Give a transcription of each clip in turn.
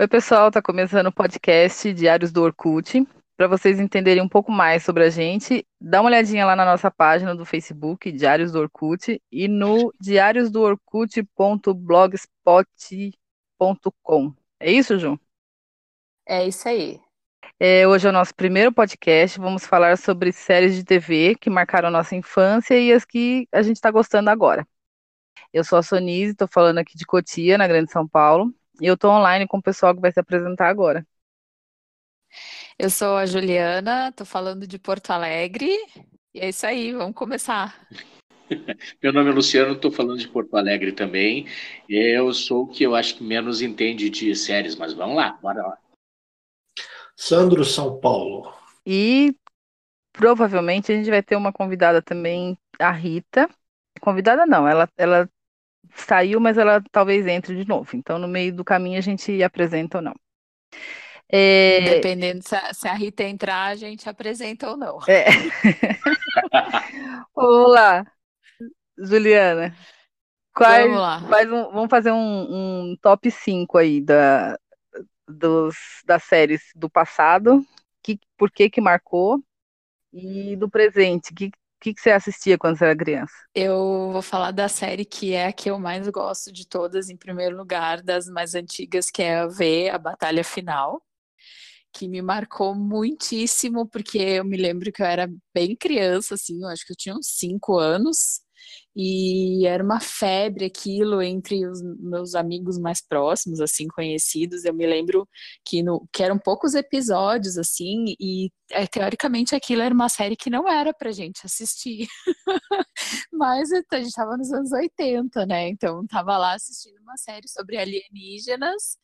Oi, pessoal, tá começando o podcast Diários do Orkut. Para vocês entenderem um pouco mais sobre a gente, dá uma olhadinha lá na nossa página do Facebook, Diários do Orkut, e no diariosdoorkut.blogspot.com. É isso, Ju? É isso aí. É, hoje é o nosso primeiro podcast. Vamos falar sobre séries de TV que marcaram nossa infância e as que a gente está gostando agora. Eu sou a Sonise, estou falando aqui de Cotia, na Grande São Paulo. E eu estou online com o pessoal que vai se apresentar agora. Eu sou a Juliana, estou falando de Porto Alegre. E é isso aí, vamos começar. Meu nome é Luciano, estou falando de Porto Alegre também. Eu sou o que eu acho que menos entende de séries, mas vamos lá, bora lá. Sandro São Paulo. E provavelmente a gente vai ter uma convidada também, a Rita. Convidada não, ela, ela saiu, mas ela talvez entre de novo. Então, no meio do caminho, a gente apresenta ou não. É... Dependendo se a, se a, Rita entrar, a gente apresenta ou não. É. Olá, Juliana. Quais, vamos lá. Quais um, vamos fazer um, um, top 5 aí da, dos, das séries do passado, que, por que que marcou, e do presente, que, que, que você assistia quando você era criança? Eu vou falar da série que é a que eu mais gosto de todas, em primeiro lugar, das mais antigas, que é a V, a Batalha Final, que me marcou muitíssimo, porque eu me lembro que eu era bem criança, assim, eu acho que eu tinha uns cinco anos, e era uma febre aquilo entre os meus amigos mais próximos, assim, conhecidos. Eu me lembro que, no, que eram poucos episódios, assim, e é, teoricamente aquilo era uma série que não era pra gente assistir. Mas a gente tava nos anos 80, né? Então tava lá assistindo uma série sobre alienígenas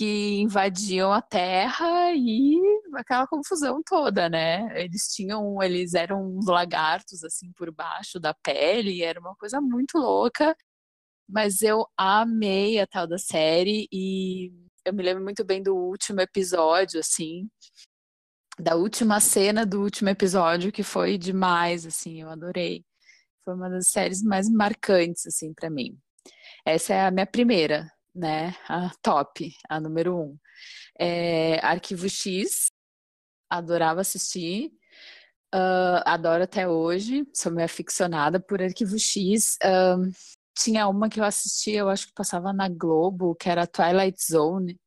que invadiam a Terra e aquela confusão toda, né? Eles tinham, eles eram uns lagartos assim por baixo da pele, era uma coisa muito louca. Mas eu amei a tal da série e eu me lembro muito bem do último episódio, assim, da última cena do último episódio que foi demais, assim, eu adorei. Foi uma das séries mais marcantes, assim, para mim. Essa é a minha primeira, né? A top, a número um. É, Arquivo X, adorava assistir. Uh, adoro até hoje, sou meio aficionada por Arquivo X. Uh, tinha uma que eu assistia, eu acho que passava na Globo, que era Twilight Zone.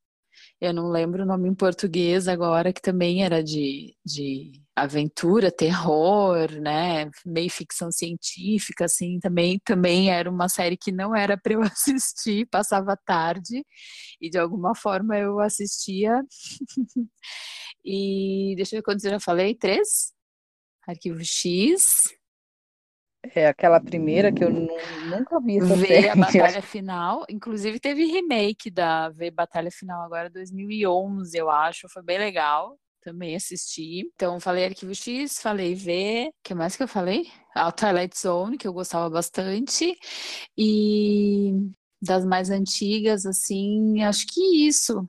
Eu não lembro o nome em português agora, que também era de, de aventura, terror, né, meio ficção científica, assim, também, também era uma série que não era para eu assistir, passava tarde, e de alguma forma eu assistia. e deixa eu ver quantos eu já falei, três? Arquivo X. É aquela primeira que eu nunca vi essa V série. a Batalha Final, inclusive teve remake da V Batalha Final agora 2011, eu acho, foi bem legal também assisti. Então, falei Arquivo X, falei V, o que mais que eu falei? A Twilight Zone, que eu gostava bastante. E das mais antigas, assim, acho que isso.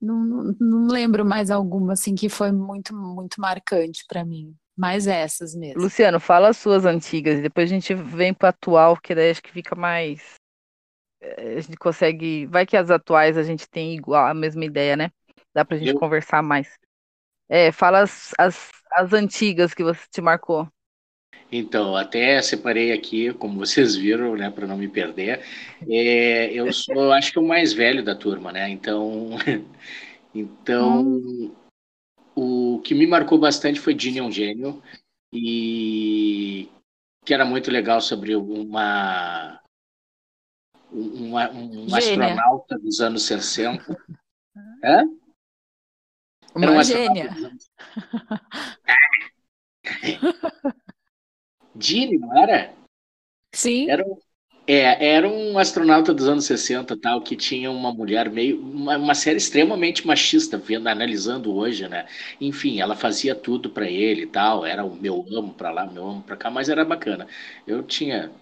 Não, não, não lembro mais alguma, assim, que foi muito, muito marcante para mim. Mais essas mesmo. Luciano, fala as suas antigas, depois a gente vem para atual, que daí acho que fica mais. Eh, a gente consegue. Vai que as atuais a gente tem igual a mesma ideia, né? Dá pra gente eu, conversar mais. É, fala as, as, as antigas que você te marcou. Então, até separei aqui, como vocês viram, né, para não me perder. É, eu sou, acho que o mais velho da turma, né? Então, então hum. O que me marcou bastante foi é um gênio e que era muito legal sobre uma uma, um astronauta dos anos 60. É? Uma, uma gênia. Dini, não era? Sim. Era, é, era um astronauta dos anos 60 tal, que tinha uma mulher meio. Uma, uma série extremamente machista, vendo, analisando hoje, né? Enfim, ela fazia tudo para ele tal. Era o meu amo para lá, meu amo para cá, mas era bacana. Eu tinha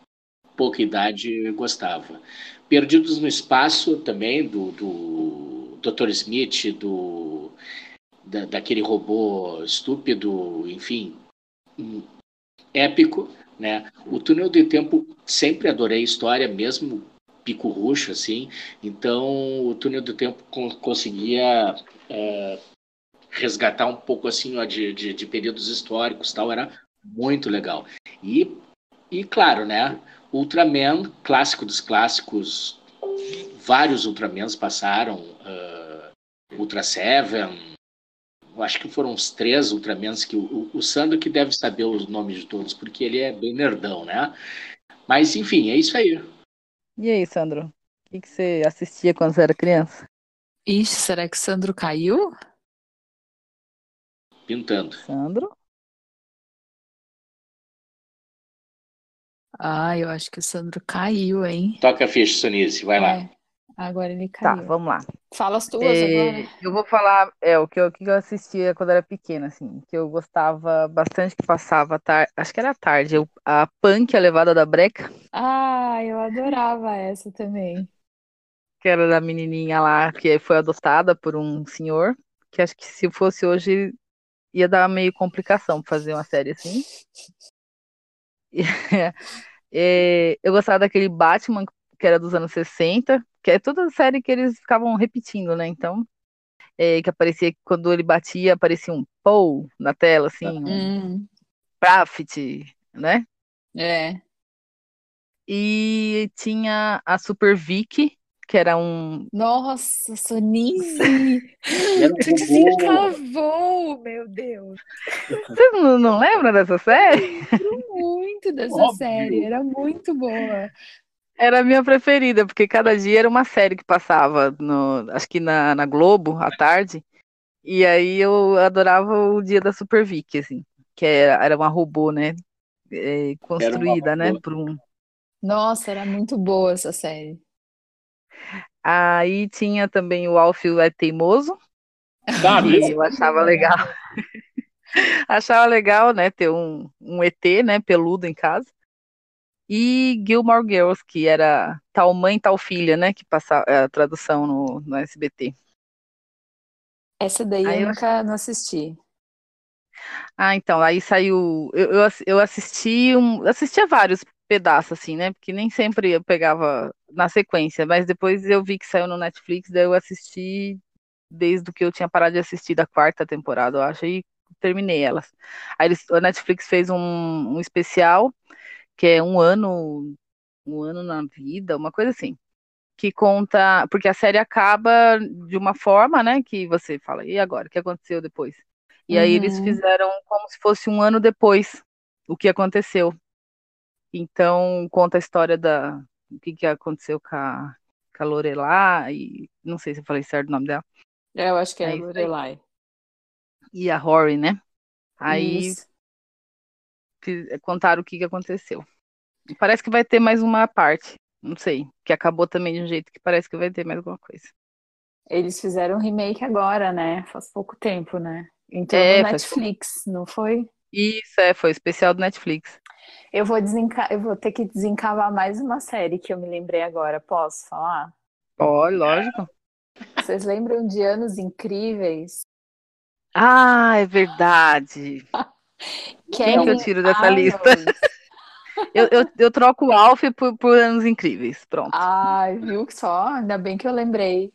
pouca idade e gostava. Perdidos no Espaço também, do, do Dr. Smith, do da, daquele robô estúpido, enfim, épico, né? O Túnel do Tempo sempre adorei história, mesmo pico roxo, assim. Então, o túnel do tempo conseguia é, resgatar um pouco assim ó, de, de, de, períodos históricos tal, era muito legal. E, e claro, né? Ultraman, clássico dos clássicos, vários Ultramans passaram, uh, Ultra Seven, acho que foram uns três Ultramans que o, o Sandro que deve saber os nomes de todos, porque ele é bem nerdão, né? Mas enfim, é isso aí. E aí, Sandro? O que, que você assistia quando você era criança? Ixi, será que o Sandro caiu? Pintando. Sandro? Ah, eu acho que o Sandro caiu, hein? Toca a ficha, Sonice, vai é. lá. Agora ele tá, caiu. Tá, vamos lá. Fala as tuas é, agora. Eu vou falar é, o que eu, que eu assistia quando era pequena, assim, que eu gostava bastante que passava tarde, acho que era tarde, eu, a Punk, a Levada da Breca. Ah, eu adorava essa também. Que era da menininha lá, que foi adotada por um senhor, que acho que se fosse hoje ia dar meio complicação fazer uma série assim. É, eu gostava daquele Batman que era dos anos 60, que é toda a série que eles ficavam repetindo, né? Então, é, que aparecia quando ele batia, aparecia um Paul na tela, assim, um hum. Profit, né? É. E tinha a Super Vicky, que era um. Nossa, Sonice! Descavou, meu Deus! Vocês não, não lembram dessa série? Eu lembro muito dessa Óbvio. série, era muito boa. Era a minha preferida, porque cada dia era uma série que passava, no, acho que na, na Globo, à tarde. E aí eu adorava o dia da Super Vicky, assim, que era, era uma robô, né? É, construída, né? Por um... Nossa, era muito boa essa série. Aí tinha também o Alfio é Teimoso. Sabe? eu achava legal. achava legal, né? Ter um, um ET, né? Peludo em casa e Gilmore Girls, que era tal mãe, tal filha, né? Que passava a tradução no, no SBT. Essa daí aí eu nunca não assisti. Ah, então, aí saiu. Eu, eu, eu assisti um. Assistia vários pedaços, assim, né? Porque nem sempre eu pegava na sequência, mas depois eu vi que saiu no Netflix, daí eu assisti desde que eu tinha parado de assistir da quarta temporada, eu acho, e terminei elas. Aí eles, a Netflix fez um, um especial que é um ano, um ano na vida, uma coisa assim, que conta, porque a série acaba de uma forma, né, que você fala, e agora, o que aconteceu depois? E uhum. aí eles uhum. fizeram como se fosse um ano depois o que aconteceu. Então conta a história da o que, que aconteceu com a, com a Lorelai, e não sei se eu falei certo o nome dela. É, eu acho que é, a Lorelai. E a Rory, né? Aí Isso contaram o que, que aconteceu. Parece que vai ter mais uma parte, não sei, que acabou também de um jeito que parece que vai ter mais alguma coisa. Eles fizeram um remake agora, né? Faz pouco tempo, né? Então é, no Netflix, não foi? Isso, é, foi especial do Netflix. Eu vou, desenca... eu vou ter que desencavar mais uma série que eu me lembrei agora. Posso falar? Pode, lógico. Vocês lembram de Anos Incríveis? Ah, é verdade. Quem que eu tiro dessa Arnold. lista? Eu, eu, eu, troco o Alf por, por Anos Incríveis. Pronto. Ai, viu que só? Ainda bem que eu lembrei.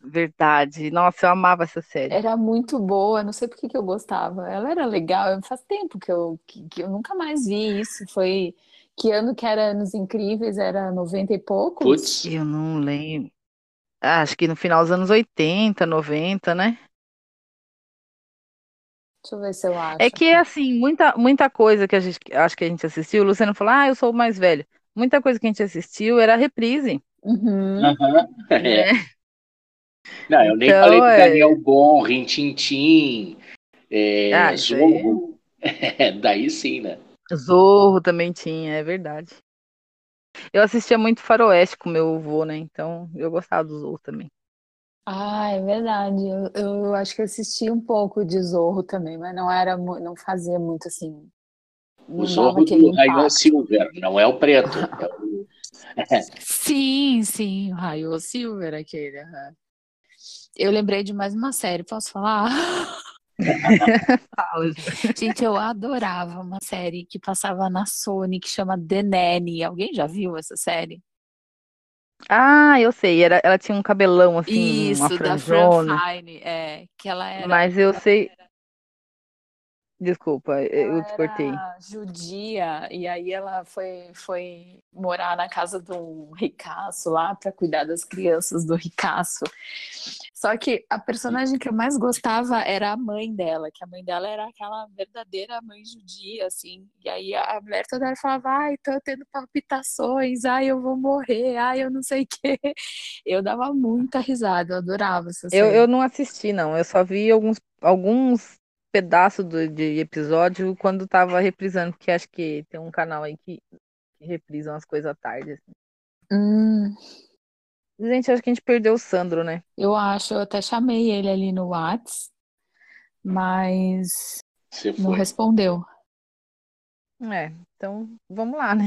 Verdade. Nossa, eu amava essa série. Era muito boa, não sei por que, que eu gostava. Ela era legal, faz tempo que eu, que, que eu nunca mais vi isso. Foi. Que ano que era Anos Incríveis? Era 90 e poucos? Putz. Eu não lembro. Ah, acho que no final dos anos 80, 90, né? Deixa eu ver se eu acho. É que, assim, muita, muita coisa que a gente acho que a gente assistiu, o Luciano falou, ah, eu sou o mais velho. Muita coisa que a gente assistiu era reprise. Uhum. Uhum. É. Não, eu nem então, falei do é... Daniel Bom, Rintintim, é, ah, Zorro. É, daí sim, né? Zorro também tinha, é verdade. Eu assistia muito Faroeste com meu avô, né? Então eu gostava do Zorro também. Ah, é verdade. Eu, eu acho que assisti um pouco de Zorro também, mas não era, não fazia muito assim. O Zorro do Raio Silver, não é o preto. É sim, sim, o Raio Silver, aquele. Eu lembrei de mais uma série, posso falar? Gente, eu adorava uma série que passava na Sony que chama The Nanny. Alguém já viu essa série? Ah, eu sei, era, ela tinha um cabelão assim, Isso, uma da Fran franjona. Fine, é, que ela era, Mas eu sei. Desculpa, ela eu te cortei. judia e aí ela foi, foi morar na casa do ricaço lá para cuidar das crianças do ricaço. Só que a personagem que eu mais gostava era a mãe dela, que a mãe dela era aquela verdadeira mãe judia, assim. E aí a mulher toda hora falava, ai, tô tendo palpitações, ai, eu vou morrer, ai, eu não sei o quê. Eu dava muita risada, eu adorava essa Eu, eu não assisti, não. Eu só vi alguns, alguns pedaços do, de episódio quando tava reprisando, porque acho que tem um canal aí que, que reprisam as coisas à tarde. assim. Hum, Gente, acho que a gente perdeu o Sandro, né? eu acho, eu até chamei ele ali no Whats, mas não respondeu. É, então vamos lá, né?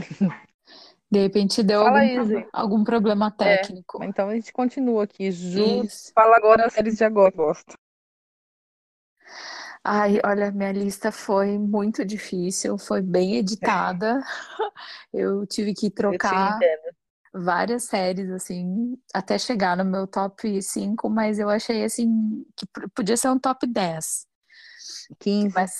De repente deu algum, aí, pro- algum problema É, técnico. então a gente continua aqui. Ju, Isso. fala agora as séries de agora, gosto. Ai, olha, minha lista foi muito difícil, foi bem editada. Eu tive que trocar várias séries, assim, até chegar no meu top 5, mas eu achei, assim, que podia ser um top 10. 15. Mas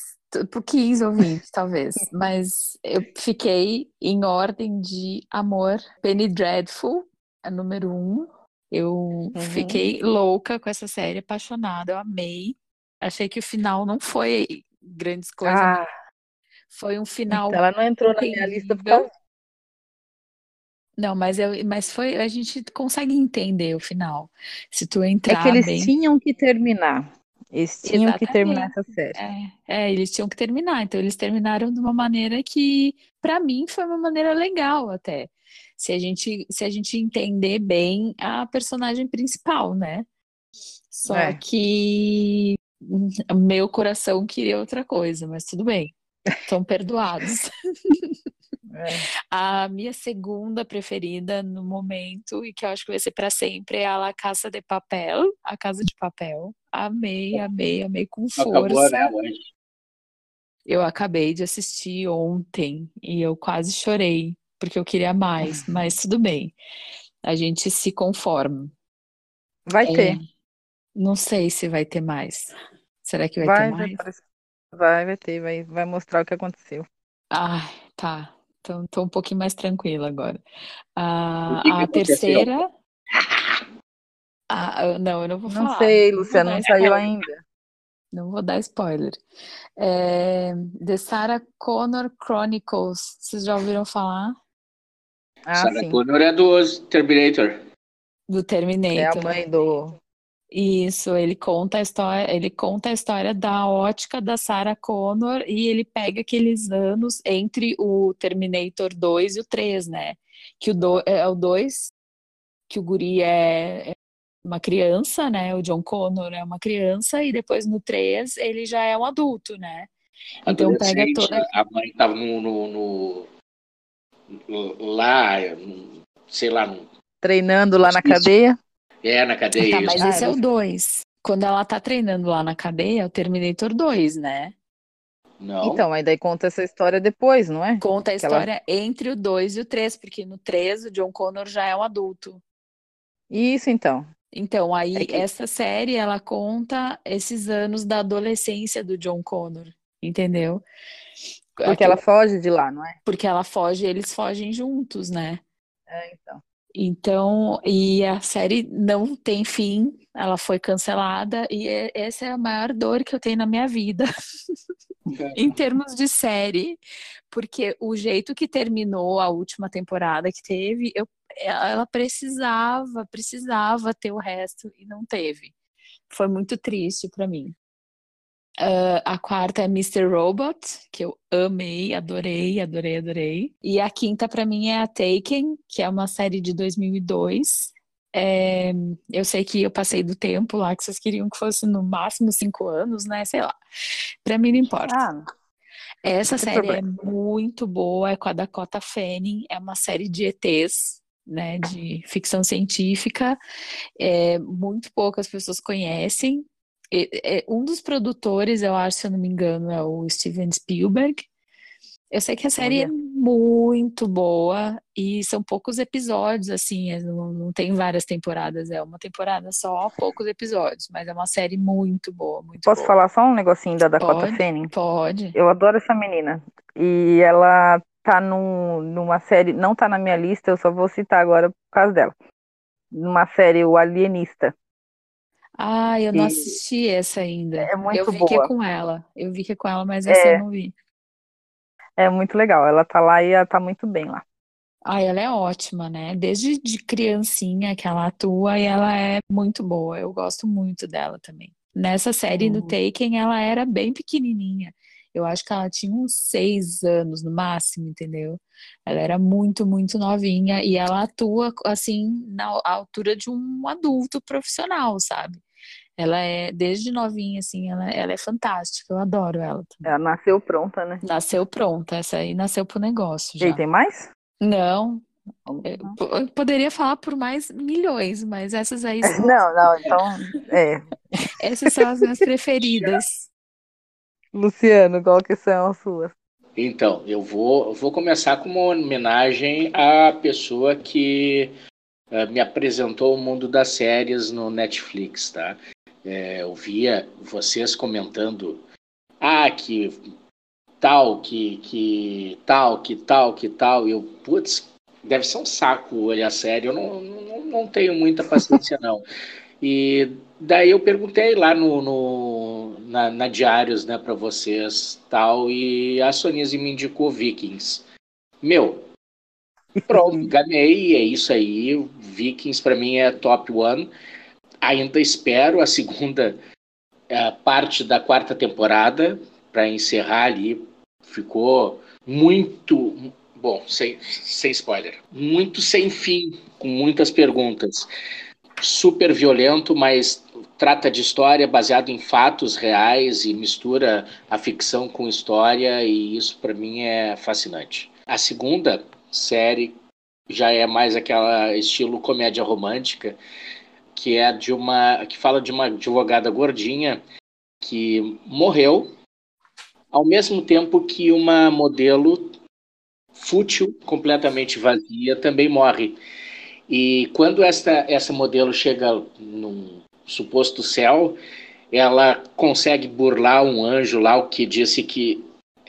por 15 ou 20, talvez. Mas eu fiquei em ordem de amor. Penny Dreadful, a número 1. Eu Uhum. fiquei louca com essa série, apaixonada, eu amei. Achei que o final não foi grandes coisas, Ah, foi um final então ela não entrou na minha lista por causa. Não, mas, eu, mas foi, a gente consegue entender o final. Se tu É que entrar eles bem. tinham que terminar. Eles tinham que terminar Exatamente. essa série. É, é, eles tinham que terminar. Então, eles terminaram de uma maneira que, para mim, foi uma maneira legal até. Se a gente, se a gente entender bem a personagem principal, né? Só É. que meu coração queria outra coisa, mas tudo bem. Estão perdoados. É. A minha segunda preferida no momento, e que eu acho que vai ser para sempre, é a La Casa de Papel, a Casa de Papel. Amei, amei, amei com Acabou, força. né, hoje. Eu acabei de assistir ontem e eu quase chorei, porque eu queria mais, mas tudo bem. A gente se conforma. Vai É, ter. Não sei se vai ter mais. Será que vai ter Vai, vai, mais? aparecer. vai, vai ter, vai, vai mostrar o que aconteceu. Ah, tá. Então, tô um pouquinho mais tranquila agora. Que que A, terceira. Ah, não, eu não vou Não falar. sei, não vou Luciano, dar não saiu spoiler. ainda. Não vou dar spoiler. É, The Sarah Connor Chronicles. Vocês já ouviram falar? Ah, Sarah sim. Connor é do Terminator. Do É a Terminator. mãe do. Isso, ele conta a história, ele conta a história da ótica da Sarah Connor e ele pega aqueles anos entre o Terminator 2 e o 3, né? Que o do, é o 2, que o guri é, é uma criança, né? O John Connor é uma criança e depois no 3 ele já é um adulto, né? Então pega toda a mãe tava no, no- no- lá, sei lá, no, Treinando lá na cadeia. É na cadeia. Tá, isso. mas Ah, esse é o 2. Quando ela tá treinando lá na cadeia, é o Terminator 2, né? Não, Então, aí daí conta essa história depois, não é? Conta a Que ela- história entre o 2 e o 3, porque no 3 o John Connor já é um adulto. Isso, então. Então, aí É que- essa série ela conta esses anos da adolescência do John Connor, entendeu? Porque Aquele- ela foge de lá, não é? porque ela foge, eles fogem juntos, né? É, então. Então, e a série não tem fim, ela foi cancelada e é- essa é a maior dor que eu tenho na minha vida, em termos de série, porque o jeito que terminou a última temporada que teve, eu, ela precisava, precisava ter o resto e não teve. Foi muito triste pra mim. Ah, a quarta é Mr. Robot, que eu amei, adorei, adorei, adorei. E a quinta pra mim é a Taken, que é uma série de 2002. É, eu sei que eu passei do tempo lá, que vocês queriam que fosse no máximo cinco anos, né? Sei lá. Pra mim não importa. Ah, Essa série é problema. muito boa, é com a Dakota Fanning, é uma série de ETs, né, de ficção científica, é, muito poucas pessoas conhecem. É, um dos produtores, eu acho, se eu não me engano, é o Steven Spielberg. Eu sei que a série é muito boa e são poucos episódios, assim, é, não, não tem várias temporadas, é uma temporada só, poucos episódios, mas é uma série muito boa, muito Posso boa. falar só um negocinho da Dakota Pode, Fanning? Pode. Eu adoro essa menina. E ela tá num, numa série, não tá na minha lista, eu só vou citar agora por causa dela. Numa série, O Alienista. Ah, eu não E- assisti essa ainda. É muito eu vi que é boa. com ela. Eu vi que é com ela, mas essa É. eu não vi. É muito legal. Ela tá lá e ela tá muito bem lá. Ah, ela é ótima, né? Desde de criancinha que ela atua e ela é muito boa. Eu gosto muito dela também. Nessa série Uhum. Taken, ela era bem pequenininha. Eu acho que ela tinha uns seis anos no máximo, entendeu? Ela era muito, muito novinha e ela atua assim na altura de um adulto profissional, sabe? Ela é desde novinha assim, ela, ela é fantástica. Eu adoro ela também. Ela nasceu pronta, né? Nasceu pronta, essa aí nasceu pro negócio E já. tem mais? Não, eu poderia falar por mais milhões, mas essas aí são, Não, não, então. É. essas são as minhas preferidas. Luciano, qual que são as suas? Então, eu vou, vou começar com uma homenagem à pessoa que eh, me apresentou o mundo das séries no Netflix, tá? Eh, eu via vocês comentando, ah, que tal, que, que tal, que tal, que tal. Eu, putz, deve ser um saco olhar a série. Eu não, não, não tenho muita paciência, não. E daí eu perguntei lá no, no- na, na Diários, né, para vocês tal, e a Sonise me indicou Vikings. Meu, pronto, ganhei, é isso aí. Vikings para mim é top one. Ainda espero a segunda eh, parte da quarta temporada para encerrar ali. Ficou muito, bom, sem, sem spoiler, muito sem fim, com muitas perguntas super violento, mas trata de história baseado em fatos reais e mistura a ficção com história e isso para mim é fascinante. A segunda série já é mais aquela estilo comédia romântica, que é de uma que fala de uma advogada gordinha que morreu ao mesmo tempo que uma modelo fútil, completamente vazia, também morre. E quando esta, essa modelo chega num suposto céu, ela consegue burlar um anjo lá, o que disse que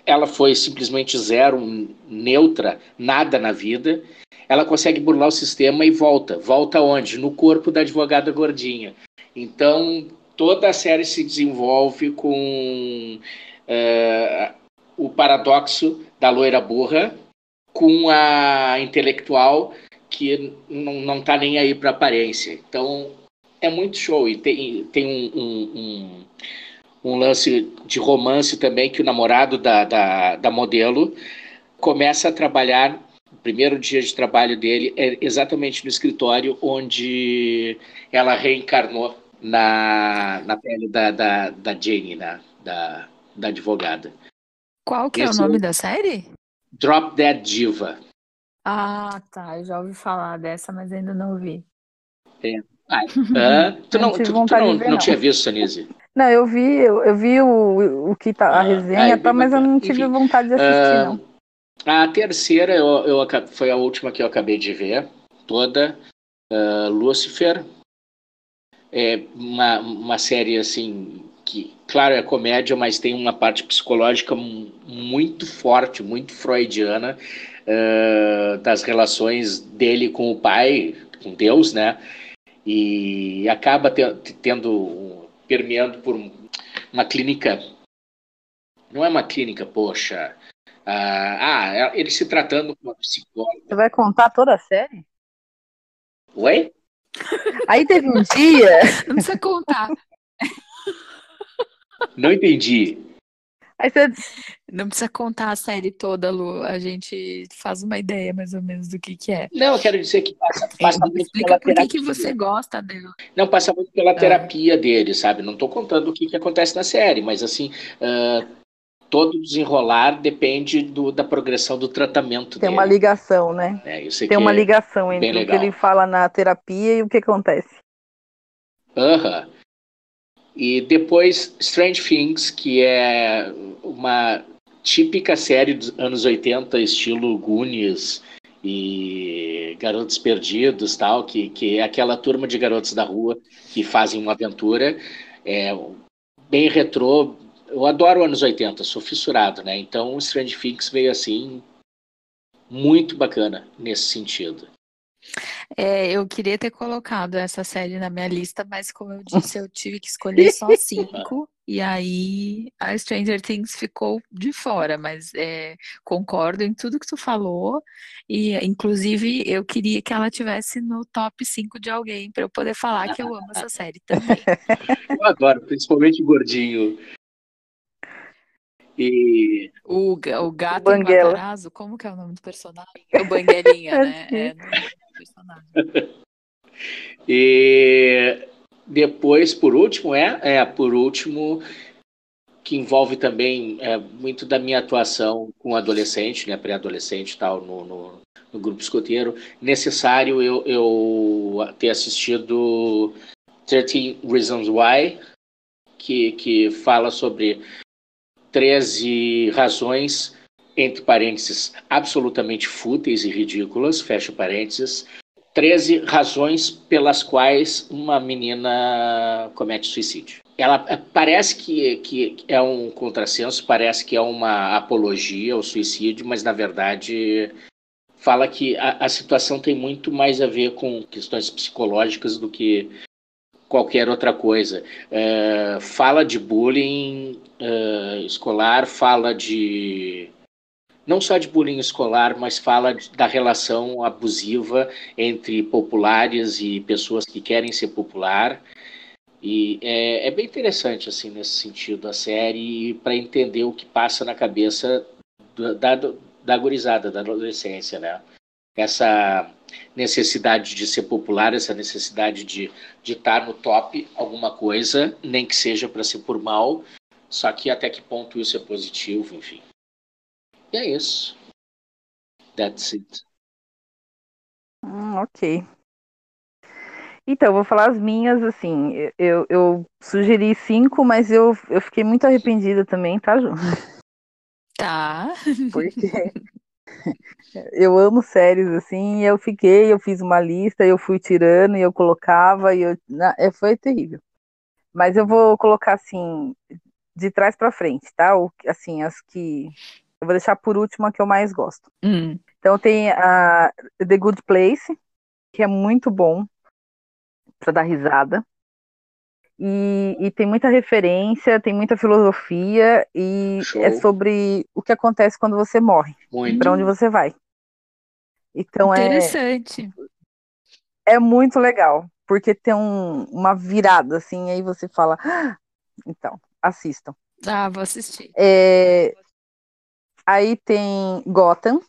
ela foi simplesmente zero, neutra, nada na vida. Ela consegue burlar o sistema e volta. Volta onde? No corpo da advogada gordinha. Então, toda a série se desenvolve com eh, o paradoxo da loira burra com a intelectual que não, não tá nem aí para aparência. Então é muito show e tem, tem um, um, um, um lance de romance também que o namorado da, da, da modelo começa a trabalhar. O primeiro dia de trabalho dele é exatamente no escritório onde ela reencarnou na, na pele da, da, da Jane, né? da, da advogada. Qual que é o Esse nome é- da série? Drop Dead Diva. Ah, tá. Eu já ouvi falar dessa, mas ainda não vi. Hã? tu Não tu, tu não, ver, não não. tinha visto, Sanise? Não, eu vi, eu, eu vi o, o que tá, a Ah, resenha, ah, tá, mas eu não tive Enfim, vontade de assistir, Ah, não. A terceira eu, eu, foi a última que eu acabei de ver, toda. Ah, Lucifer. É uma, uma série assim que, claro, é comédia, mas tem uma parte psicológica mu- muito forte, muito freudiana, ah, das relações dele com o pai, com Deus, né? E acaba te- tendo, permeando por um- uma clínica. Não é uma clínica, poxa. Ah, ah, ele se tratando com uma psicóloga. Você vai contar toda a série? Oi? Aí teve um dia, Não precisa contar. Não entendi. Aí você, Não precisa contar a série toda, Lu. A gente faz uma ideia mais ou menos do que que é. Não, eu quero dizer que passa, passa muito Explica pela por que terapia. que você gosta dela. Não, passa muito pela terapia dele, sabe? Não estou contando o que, que acontece na série, mas assim, ah, todo desenrolar depende do- da progressão do tratamento tem dele. uma ligação, né? Isso Tem uma é- ligação entre o que ele fala na terapia e o que acontece. Aham. E depois Strange Things, que é uma típica série dos anos 80, estilo Goonies e Garotos Perdidos, tal, que, que é aquela turma de garotos da rua que fazem uma aventura. É, bem retrô. Eu adoro anos 80, sou fissurado, né? Então Strange Things veio assim muito bacana nesse sentido. É, eu queria ter colocado essa série na minha lista, mas como eu disse, eu tive que escolher só cinco, e aí a Stranger Things ficou de fora, mas é, concordo em tudo que tu falou, e inclusive eu queria que ela tivesse no top 5 de alguém para eu poder falar que eu amo essa série também. Eu adoro, principalmente o gordinho. E... O, o gato o Matarazzo, como que é o nome do personagem? O Banguelinha, né? É, personagem. e depois, por último, é, é por último, que envolve também é, muito da minha atuação com adolescente, né, pré-adolescente e tal, no, no, no, grupo escoteiro, necessário eu, eu ter assistido 13 Reasons Why, que, que fala sobre 13 razões entre parênteses, absolutamente fúteis e ridículas, fecha parênteses, 13 razões pelas quais uma menina comete suicídio. Ela eh, parece que, que é um contrassenso, parece que é uma apologia ao suicídio, mas na verdade fala que a, a situação tem muito mais a ver com questões psicológicas do que qualquer outra coisa. É, fala de bullying é, escolar, fala de não só de bullying escolar, mas fala da relação abusiva entre populares e pessoas que querem ser popular. E é, é bem interessante, assim, nesse sentido, a série, para entender o que passa na cabeça da, da, da gurizada, da adolescência, né? Essa necessidade de ser popular, essa necessidade de, de estar no top alguma coisa, nem que seja para ser por mal, só que até que ponto isso é positivo, enfim. E é isso. That's it. Hum, ok. Então, vou falar as minhas, assim, eu, eu sugeri cinco, mas eu, eu fiquei muito arrependida também, tá, Ju? Tá. Porque eu amo séries, assim, e eu fiquei, eu fiz uma lista, eu fui tirando, e eu colocava, e eu, é, foi terrível. Mas eu vou colocar, assim, de trás para frente, tá? O, assim, as que eu vou deixar por último a que eu mais gosto. Hum. Então tem a The Good Place, que é muito bom para dar risada. E, e, tem muita referência, tem muita filosofia e Show. é sobre o que acontece quando você morre, para onde você vai. Então é Interessante. é é muito legal, porque tem um, uma virada assim, aí você fala, ah! então assistam. Ah, vou assistir. É, Aí tem Gotham.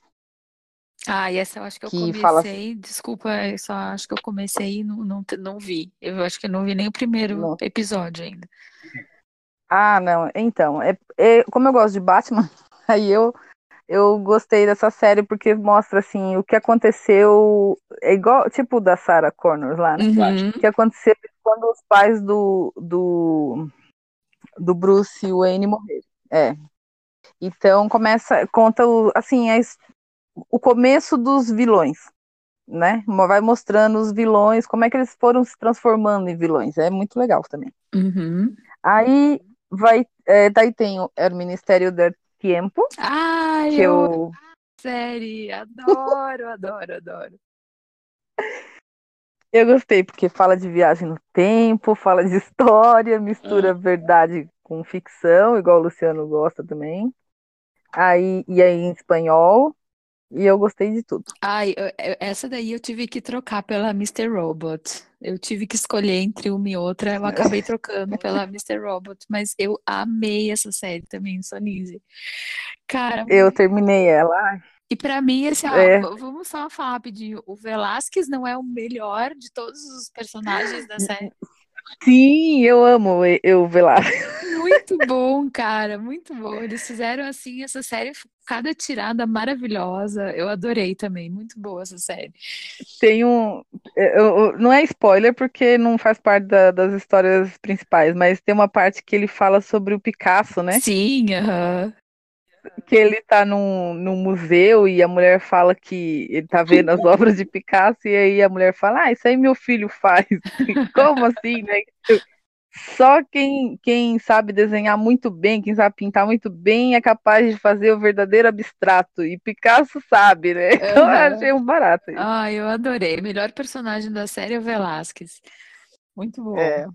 Ah, e essa eu acho que eu que comecei. Fala... Desculpa, eu só acho que eu comecei e não, não, não vi. Eu acho que eu não vi nem o primeiro não. episódio ainda. Ah, não. Então, é, é, como eu gosto de Batman, aí eu, eu gostei dessa série porque mostra assim o que aconteceu. É igual, tipo da Sarah Connors lá, né? Uhum. O que aconteceu quando os pais do, do, do Bruce Wayne morreram. É, então começa, conta o, assim, a, o começo dos vilões, né? Vai mostrando os vilões, como é que eles foram se transformando em vilões. É muito legal também. Uhum. Aí vai, é, daí tem o, é o Ministério do Tempo. Que eu... eu... Série, adoro, adoro, adoro. Eu gostei, porque fala de viagem no tempo, fala de história, mistura ah. verdade com ficção, igual o Luciano gosta também. Aí, e aí em espanhol, e eu gostei de tudo. Ai, essa daí eu tive que trocar pela Mr. Robot. Eu tive que escolher entre uma e outra, eu acabei trocando pela Mr. Robot, mas eu amei essa série também, Sonise. Cara, eu terminei ela. E para mim, esse, é. vamos só falar rapidinho, o Velasquez não é o melhor de todos os personagens da série. Sim, eu amo eu Velasquez. Muito bom, cara, muito bom. Eles fizeram assim essa série, cada tirada maravilhosa. Eu adorei também, muito boa essa série. Tem um, eu, não é spoiler porque não faz parte da, das histórias principais, mas tem uma parte que ele fala sobre o Picasso, né? Sim, aham. Uh -huh. Que ele tá num, num museu e a mulher fala que ele tá vendo as obras de Picasso e aí a mulher fala, ah, isso aí meu filho faz. Como assim, né? Só quem, quem sabe desenhar muito bem, quem sabe pintar muito bem, é capaz de fazer o verdadeiro abstrato. E Picasso sabe, né? Então uhum. eu achei um barato. Isso. Ah, eu adorei. O melhor personagem da série é o Velasquez. Muito bom. É.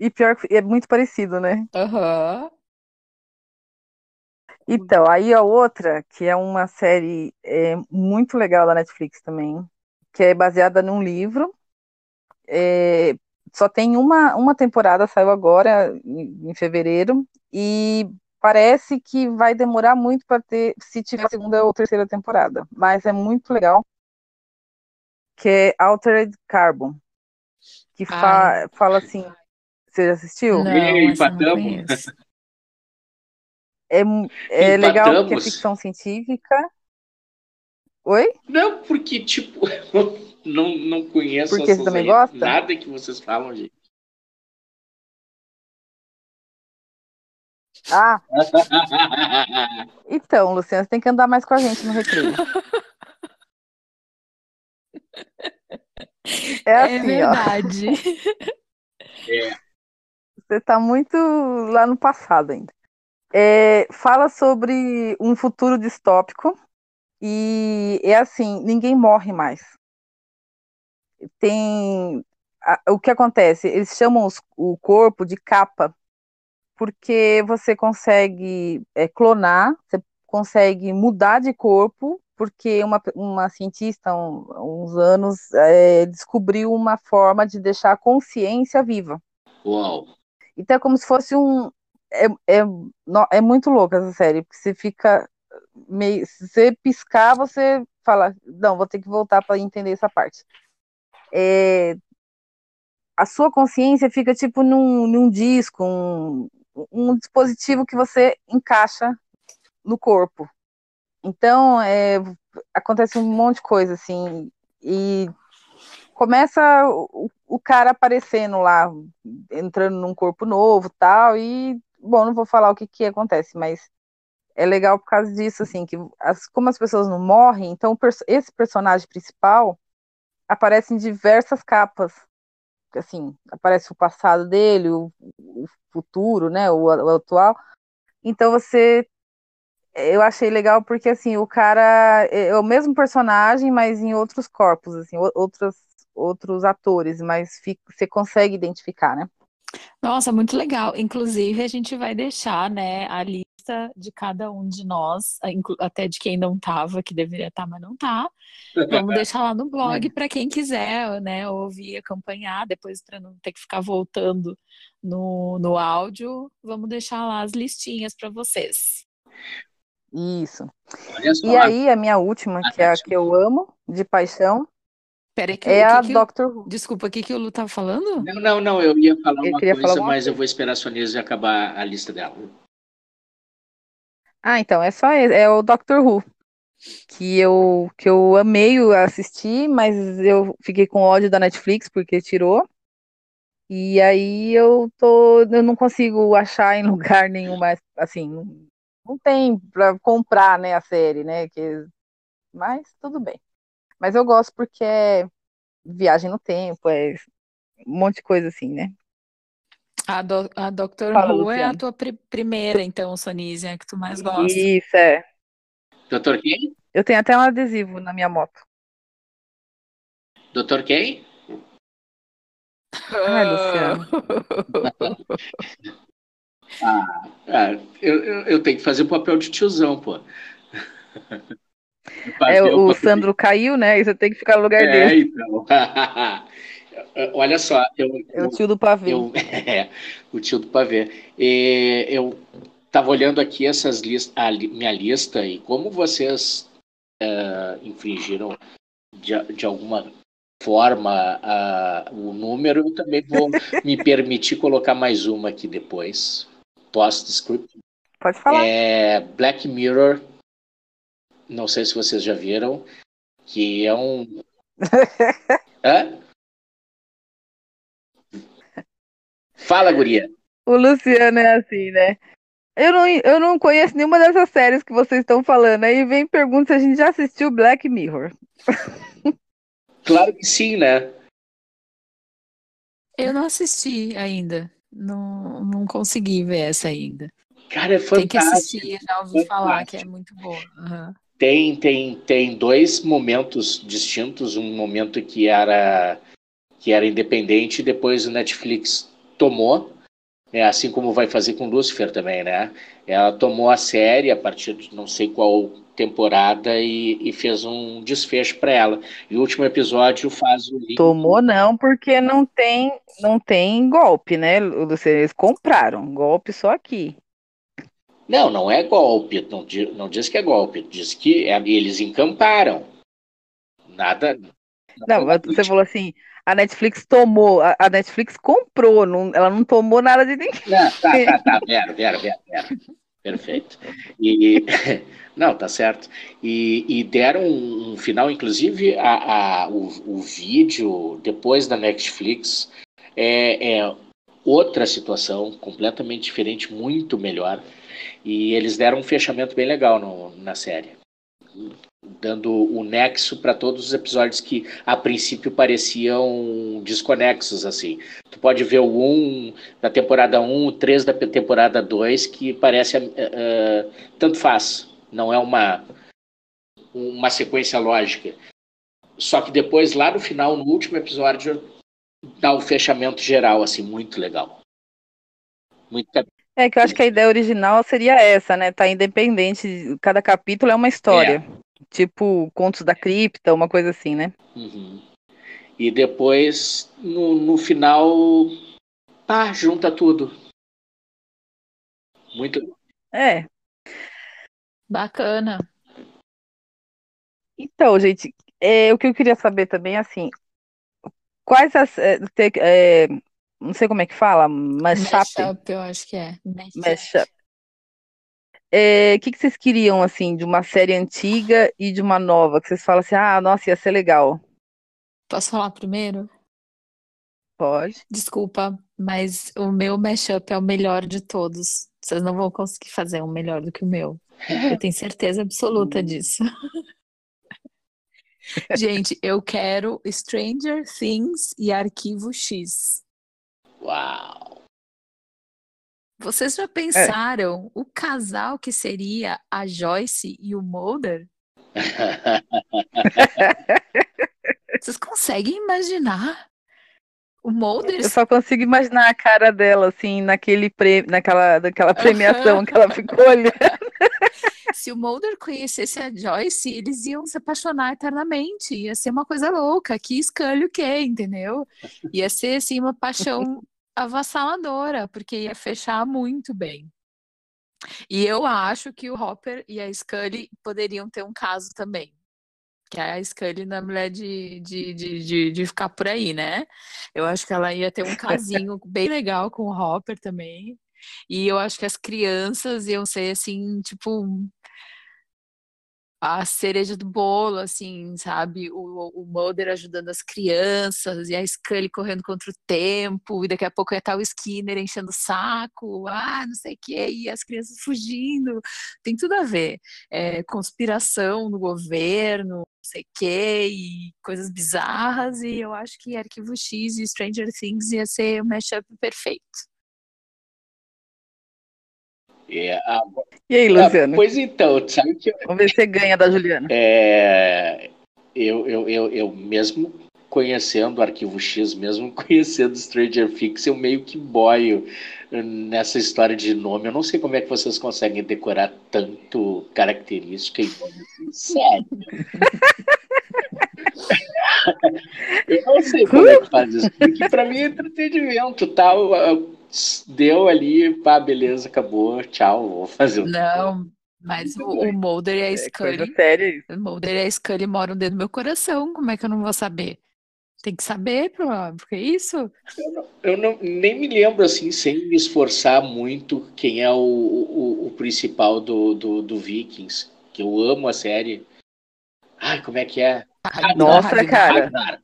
E pior que é muito parecido, né? Aham. Uhum. Então, aí a outra, que é uma série é, muito legal da Netflix também, que é baseada num livro. É, só tem uma, uma temporada, saiu agora, em, em fevereiro, e parece que vai demorar muito para ter, se tiver a segunda ou terceira temporada, mas é muito legal, que é Altered Carbon, que fa fala assim, você já assistiu? Não, empatamos. É, é legal porque é ficção científica. Oi? Não, porque, tipo, não, não conheço porque você também gosta? nada que vocês falam, gente. Ah! então, Luciana, você tem que andar mais com a gente no recreio. É, é assim, é verdade. É. Você está muito lá no passado ainda. É, fala sobre um futuro distópico e é assim, ninguém morre mais. Tem o que acontece? Eles chamam os, o corpo de capa porque você consegue é, clonar, você consegue mudar de corpo, porque uma, uma cientista, um, uns anos, é, descobriu uma forma de deixar a consciência viva. Uau! Então é como se fosse um. É, é, é muito louca essa série, porque você fica meio. Se você piscar, você fala, não, vou ter que voltar para entender essa parte. É, a sua consciência fica tipo num, num disco, um, um dispositivo que você encaixa no corpo. Então, é, acontece um monte de coisa, assim, e começa o, o, cara aparecendo lá, entrando num corpo novo tal, e, bom, não vou falar o que que acontece, mas é legal por causa disso, assim, que as, como as pessoas não morrem, então esse personagem principal aparece em diversas capas, assim, aparece o passado dele, o, o futuro, né, o, o atual, então você eu achei legal porque assim o cara é, é o mesmo personagem mas em outros corpos assim outros outros atores mas fica, você consegue identificar né nossa muito legal. Inclusive a gente vai deixar né a lista de cada um de nós até de quem não estava que deveria estar tá, mas não está vamos deixar lá no blog para quem quiser né ouvir acompanhar. Depois para não ter que ficar voltando no, no áudio vamos deixar lá as listinhas para vocês. Isso. E aí, a minha última, que é a que eu amo, de paixão, Peraí, que, é que, a que Doctor Who. Desculpa, o que, que o Lu estava falando? Não, não, não, eu ia falar uma coisa, falar mas coisa. eu vou esperar a Sonisa acabar a lista dela. Ah, então, é só é o Doctor Who. Que eu, que eu amei assistir, mas eu fiquei com ódio da Netflix porque tirou. E aí eu tô. Eu não consigo achar em lugar nenhum mais. Assim, não tem para comprar, né, a série, né? Que, mas tudo bem. Mas eu gosto porque é viagem no tempo, é um monte de coisa assim, né? A, do, a Doctor Fala, Who é a tua pr primeira, então, Sonísia, que tu mais gosta. Isso, é. Doutor quem? Eu tenho até um adesivo na minha moto. Doutor quem? Ai, Luciano. Ah, ah eu, eu, eu, tenho que fazer o papel de tiozão, pô. É, o, Sandro caiu, né? E você tem que ficar no lugar é, dele. Então. Olha só. Eu, é o tio do pavê. Eu, é, o tio do pavê. E, eu estava olhando aqui essas listas, a minha lista e como vocês uh, infringiram de, de alguma forma uh, o número, eu também vou me permitir colocar mais uma aqui depois post-script. Pode falar. É Black Mirror. Não sei se vocês já viram. Que é um. Hã? Fala, Guria. O Luciano é assim, né? Eu não, eu não conheço nenhuma dessas séries que vocês estão falando. Aí vem pergunta se a gente já assistiu Black Mirror. Claro que sim, né? Eu não assisti ainda. Não, não consegui ver essa ainda. Cara, é fantástico. Tem que assistir, já ouvi falar que é muito boa. Uhum. Tem, tem, tem dois momentos distintos. Um momento que era que era independente, e depois o Netflix tomou, é assim como vai fazer com Lucifer também, né? Ela tomou a série a partir de não sei qual temporada e, e fez um desfecho para ela. E o último episódio faz o link. Tomou não, porque não tem não tem golpe, né? Eles compraram golpe só aqui. Não, não é golpe. Não, não diz que é golpe. Diz que é, eles encamparam. Nada. Não, você falou assim, a Netflix tomou, a, a Netflix comprou, não, ela não tomou nada de ninguém. Não, tá, tá, tá, vera, vera, vera, vera. Perfeito. E, não, tá certo. E, e deram um, um, final, inclusive, a, a, o, o vídeo depois da Netflix é, é outra situação, completamente diferente, muito melhor. E eles deram um fechamento bem legal no, na série dando o nexo para todos os episódios que a princípio pareciam desconexos assim. Tu pode ver o 1 da temporada 1, o 3 da temporada 2 que parece uh, tanto faz, não é uma uma sequência lógica. Só que depois lá no final, no último episódio, dá o fechamento geral assim, muito legal. Muito é que eu acho que a ideia original seria essa, né? Tá independente, cada capítulo é uma história. É. Tipo Contos da Cripta, uma coisa assim, né? Uhum. E depois, no, no final, pá, junta tudo. Muito. É. Bacana. Então, gente, é, o que eu queria saber também, assim, quais as. É, é, não sei como é que fala, mashup. Mashup, eu acho que é. Mashup. mashup. O é, que, que vocês queriam, assim, de uma série antiga e de uma nova? Que vocês falam assim, ah, nossa, ia ser legal. Posso falar primeiro? Pode. Desculpa, mas o meu mashup é o melhor de todos. Vocês não vão conseguir fazer um melhor do que o meu. Eu tenho certeza absoluta disso. Gente, eu quero Stranger Things e Arquivo X. Uau! Vocês já é. pensaram é. o casal que seria a Joyce e o Mulder? Vocês conseguem imaginar? O Mulder. Eu só consigo imaginar a cara dela, assim, naquele pre... naquela, naquela premiação que ela ficou olhando. Se o Mulder conhecesse a Joyce, eles iam se apaixonar eternamente. Ia ser uma coisa louca. Que escolhe o quê, entendeu? Ia ser, assim, uma paixão avassaladora, porque ia fechar muito bem. E eu acho que o Hopper e a Scully poderiam ter um caso também. Que é a Scully na mulher de, de, de, de, de ficar por aí, né? Eu acho que ela ia ter um casinho bem legal com o Hopper também. E eu acho que as crianças iam ser assim, tipo, a cereja do bolo, assim, sabe? O, o Mulder ajudando as crianças, e a Scully correndo contra o tempo, e daqui a pouco ia estar o Skinner enchendo o saco, ah, não sei o quê, e as crianças fugindo. Tem tudo a ver. É, conspiração no governo, não sei o quê, e coisas bizarras, e eu acho que Arquivo X e Stranger Things ia ser o mashup perfeito. É, a... E aí, Luciano? pois então, sabe que. Vamos ver se você ganha da Juliana. É, eu, eu, eu, eu mesmo conhecendo o Arquivo X, mesmo conhecendo Stranger Things, eu meio que boio nessa história de nome. Eu não sei como é que vocês conseguem decorar tanto característica e nome assim. Sério. eu não sei como é que faz isso, porque para mim é entretenimento, tal. Tá? Deu ali, pá, beleza, acabou, tchau, vou fazer o. Não, mas o, o Mulder e a é Scully. É o Mulder e a Scully moram dentro do meu coração, como é que eu não vou saber? Tem que saber, porque é isso. Eu, não, eu não, nem me lembro, assim, sem me esforçar muito, quem é o, o, o principal do, do, do, Vikings, que eu amo a série. Ai, como é que é? Nossa, cara. Ragnar,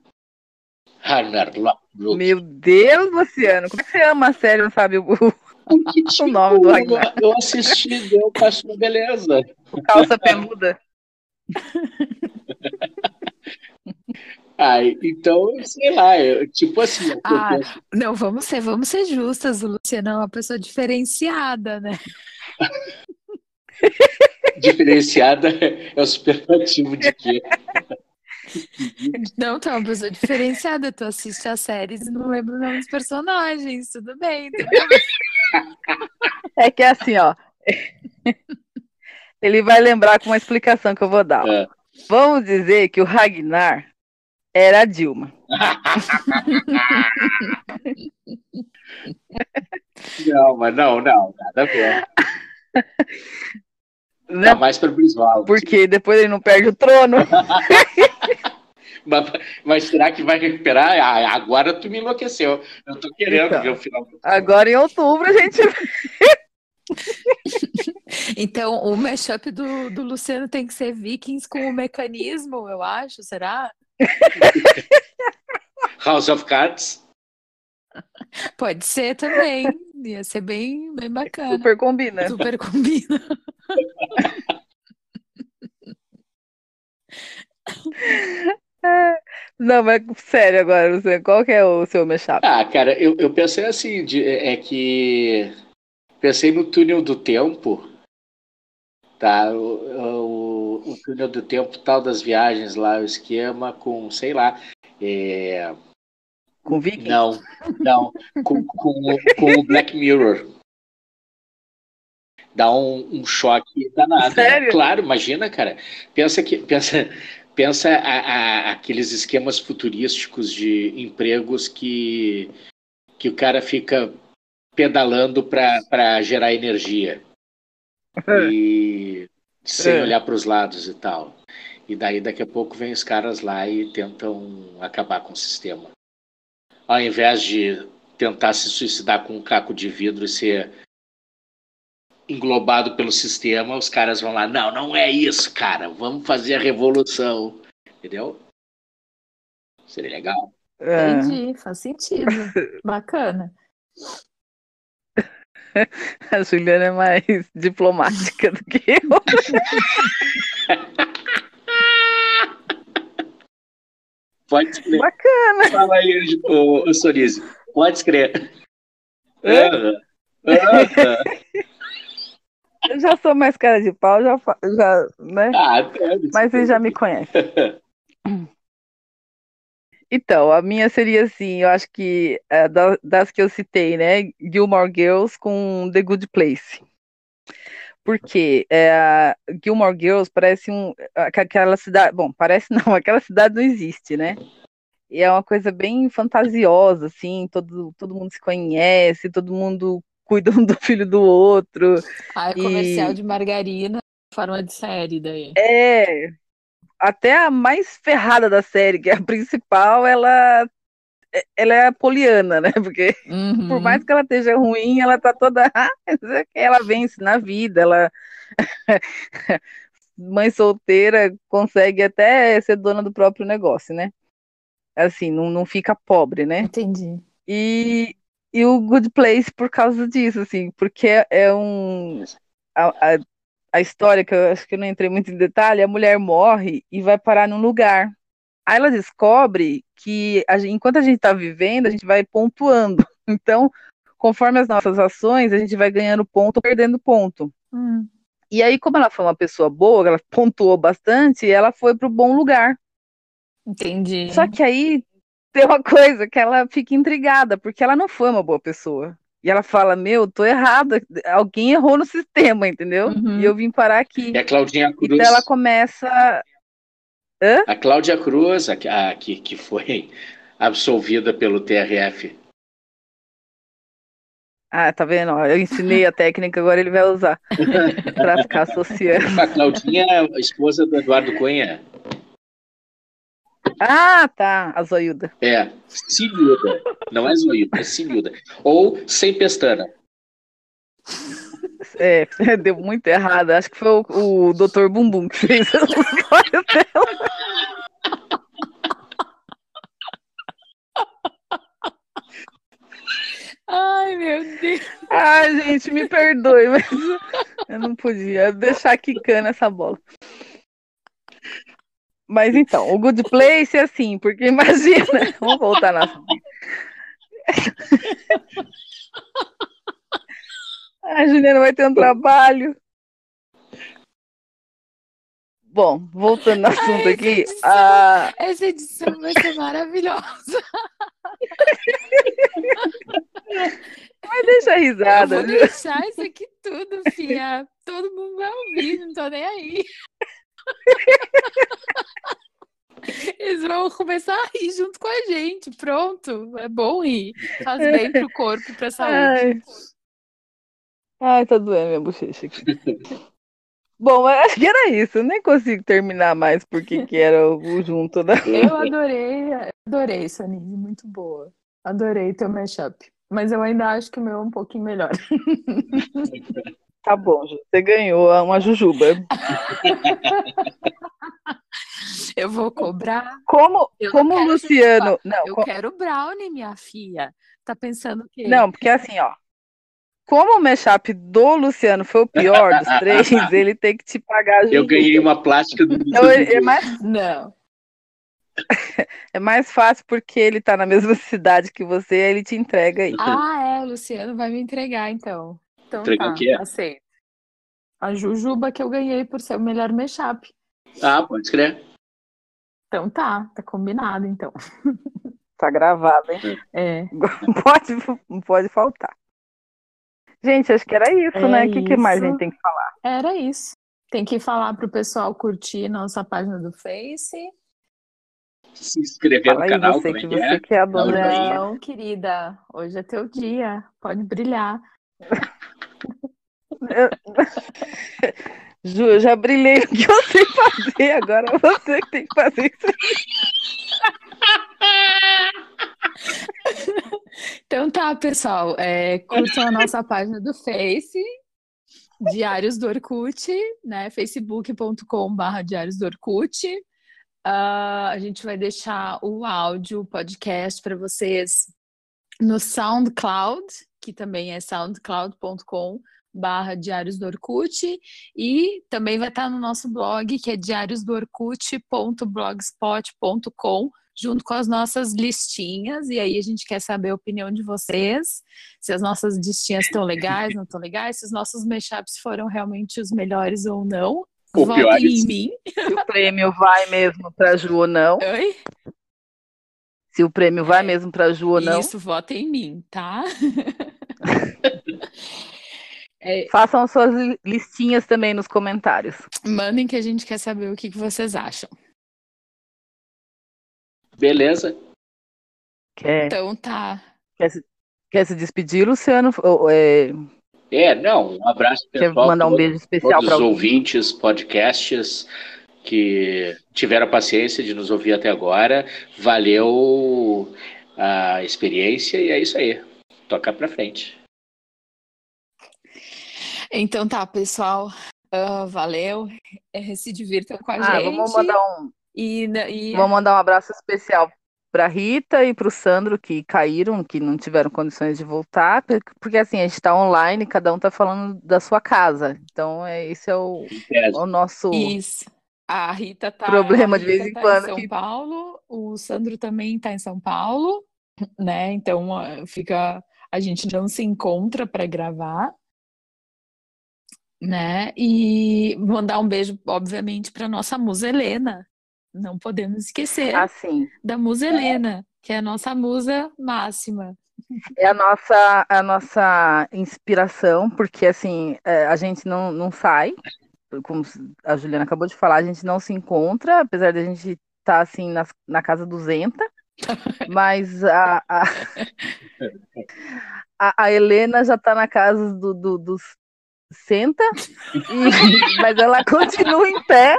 Meu Deus, Luciano, como é que você ama a série, não sabe o, Porque, tipo, o nome do Ragnar. Eu assisti, deu, passou beleza. O calça peluda. Ai, então, sei lá, eu, tipo assim. Ah, penso... Não, vamos ser, vamos ser justas, o Luciano é uma pessoa diferenciada, né? diferenciada é o superlativo de quê? Não, tu é uma pessoa diferenciada, tu assiste as séries e não lembra o nome dos personagens, tudo bem, entendeu? É que é assim, ó. Ele vai lembrar com uma explicação que eu vou dar. É. Vamos dizer que o Ragnar era a Dilma. não, mas não, não, nada a ver. Não, tá mais para Brisbane. Porque depois ele não perde o trono. mas, mas, será que vai recuperar? Ah, agora tu me enlouqueceu. Eu tô querendo então, ver o final. Agora em outubro a gente. então, o mashup do, do Luciano tem que ser Vikings com o mecanismo, eu acho, será? House of Cards? Pode ser também. Ia ser bem, bem bacana. Super combina. Super combina. Não, mas sério agora, você, qual que é o seu mashup? Ah, cara, eu, eu pensei assim, de, é que pensei no túnel do tempo, tá? O, o, o túnel do tempo tal das viagens lá, o esquema com, sei lá, é, com Viking? Não, não. com, com, com o Black Mirror. Dá um, um choque danado. Sério? Claro, imagina, cara. Pensa que. Pensa, pensa a, a, aqueles esquemas futurísticos de empregos que, que o cara fica pedalando para gerar energia. E sem é. olhar para os lados e tal. E daí daqui a pouco vem os caras lá e tentam acabar com o sistema ao invés de tentar se suicidar com um caco de vidro e ser englobado pelo sistema, os caras vão lá, não, não é isso, cara, vamos fazer a revolução, entendeu? Seria legal. É. Entendi, faz sentido, bacana. A Juliana é mais diplomática do que eu. Pode escrever. Bacana. Fala aí, o, o Sorise. Pode escrever. Uh, Eu já sou mais cara de pau, já, já né? Ah, Mas você já me conhece. Então, a minha seria assim, eu acho que é, das que eu citei, né? Gilmore Girls com The Good Place. Porque é, Gilmore Girls parece um, aquela cidade. Bom, parece não, aquela cidade não existe, né? E é uma coisa bem fantasiosa, assim, todo, todo mundo se conhece, todo mundo cuida um do filho do outro. Ah, é e... comercial de margarina, forma de série daí. É, até a mais ferrada da série, que é a principal, ela ela é poliana, né? Porque uhum. por mais que ela esteja ruim, ela tá toda. ela vence na vida, ela. Mãe solteira consegue até ser dona do próprio negócio, né? Assim, não, não fica pobre, né? Entendi. E, e o Good Place por causa disso, assim, porque é um. A, a, a história, que eu acho que eu não entrei muito em detalhe, a mulher morre e vai parar num lugar Aí ela descobre que a gente, enquanto a gente está vivendo, a gente vai pontuando. Então, conforme as nossas ações, a gente vai ganhando ponto ou perdendo ponto. Hum. E aí, como ela foi uma pessoa boa, ela pontuou bastante, ela foi para o bom lugar. Entendi. Só que aí tem uma coisa que ela fica intrigada, porque ela não foi uma boa pessoa. E ela fala: Meu, tô errada, alguém errou no sistema, entendeu? Uhum. E eu vim parar aqui. E a Claudinha Cruz. Então ela começa Hã? A Cláudia Cruz, a, a, que, que foi absolvida pelo TRF. Ah, tá vendo? Eu ensinei a técnica, agora ele vai usar para ficar associando. A Claudinha é a esposa do Eduardo Cunha. Ah, tá, a zoiuda. É, Cilhuda. Não é zoiuda, é Cilhuda. Ou sem pestana. É, deu muito errado. Acho que foi o, o Dr. Bumbum que fez os olhos dela. Meu Deus. Ai, gente, me perdoe, mas eu não podia deixar quicando essa bola. Mas então, o Good Place é assim, porque imagina. Vamos voltar na. A Juliana vai ter um trabalho. Bom, voltando no assunto aqui. Essa edição, a... essa edição vai ser maravilhosa. Mas deixa a Eu risada. vou viu? deixar isso aqui tudo, fia. Todo mundo vai ouvir, não tô nem aí. Eles vão começar a rir junto com a gente. Pronto. É bom rir. Faz bem pro corpo, pra saúde. Ai. Ai, tá doendo minha bochecha aqui. Bom, mas acho que era isso. Eu nem consigo terminar mais porque que era o junto da. Eu adorei, adorei, Sanise, muito boa. Adorei teu mashup. Mas eu ainda acho que o meu é um pouquinho melhor. Tá bom, você ganhou uma jujuba. Eu vou cobrar. Como, Eu como o Luciano. Não, Eu co- quero brownie, minha filha. Tá pensando o quê? não, porque assim, ó. Como o mashup do Luciano foi o pior dos três, ele tem que te pagar a Eu ganhei uma plástica do Então, é, é mais, Não. é mais fácil porque ele tá na mesma cidade que você, aí ele te entrega aí. Ah, é, o Luciano vai me entregar, então. Então Entregar tá, o quê? aceito. A jujuba que eu ganhei por ser o melhor mashup. Ah, pode escrever. Então tá, tá combinado, então. Tá gravado, hein? É. Pode, não pode faltar. Gente, acho que era isso, É né? O que, que mais a gente tem que falar? Era isso. Tem que falar pro pessoal curtir nossa página do Face. Se inscrever Fala no aí canal, você é que você é? que é a dona. Não, querida, hoje é teu dia. Pode brilhar. Ju, eu já brilhei no que eu sei fazer, agora você que tem que fazer isso. Então tá, pessoal. É, curtam a nossa página do Face, Diários do Orkut, né? facebook.com.br Diários do Orkut. Ah, a gente vai deixar o áudio, o podcast para vocês no SoundCloud, que também é soundcloud.com barra Diários do Orkut e também vai estar no nosso blog que é diariosdoorkut.blogspot.com junto com as nossas listinhas e aí a gente quer saber a opinião de vocês se as nossas listinhas estão legais, não estão legais, se os nossos mashups foram realmente os melhores ou não. Ou Votem piores. em mim. Se o prêmio vai mesmo pra Ju ou não. Oi? Se o prêmio vai É. mesmo pra Ju ou não. Isso, votem em mim, tá? É, Façam as suas li- listinhas também nos comentários. mandem que a gente quer saber o que, que vocês acham. Beleza. Quer, Então tá. quer, se, quer se despedir, Luciano? Ou, é, É, não, um abraço quer pessoal. mandar um todo- beijo especial para os ouvintes, podcasts que tiveram a paciência de nos ouvir até agora. Valeu a experiência e é isso aí. Tocar pra frente. Então tá, pessoal. Ah, valeu. É, se divirtam com a Ah, gente. vamos mandar um, E, e vamos mandar um abraço especial para Rita e para o Sandro que caíram, que não tiveram condições de voltar, por- porque assim a gente está online, cada um está falando da sua casa. Então é esse é o, É, o nosso isso. A Rita tá, Problema a de Rita vez em tá quando São que- Paulo, o Sandro também tá em São Paulo, né? Então ah, fica a gente não se encontra para gravar, né? E mandar um beijo, obviamente, para nossa musa Helena. Não podemos esquecer assim. da musa Helena, que é a nossa musa máxima. É a nossa, a nossa inspiração, porque assim, é, a gente não, não sai, como a Juliana acabou de falar, a gente não se encontra, apesar de a gente estar assim nas- na casa 200, mas a, a, a, a Helena já está na casa do, do- dos 60, e- mas ela continua em pé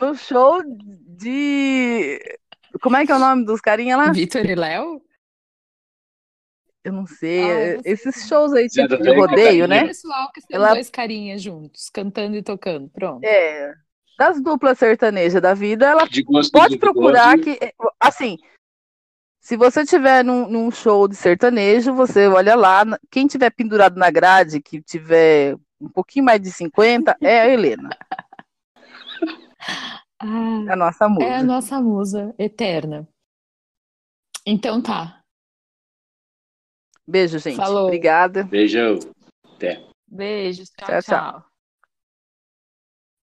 no show de. Como é que é o nome dos carinha lá? Vitor e Léo? Eu não sei. Ah, é- eu não sei esses shows aí, tipo de rodeio, né? Pessoal que são Ela- dois carinhas juntos, cantando e tocando. Pronto. É, das duplas sertanejas da vida, ela pode procurar que, assim, Se você tiver num, num, show de sertanejo, você olha lá, quem tiver pendurado na grade, que tiver um pouquinho mais de 50, é a Helena. Ah, a nossa musa. É a nossa musa eterna. Então tá. Beijo, gente. Falou. Obrigada. Beijão. Até. Beijos. tchau. tchau. tchau.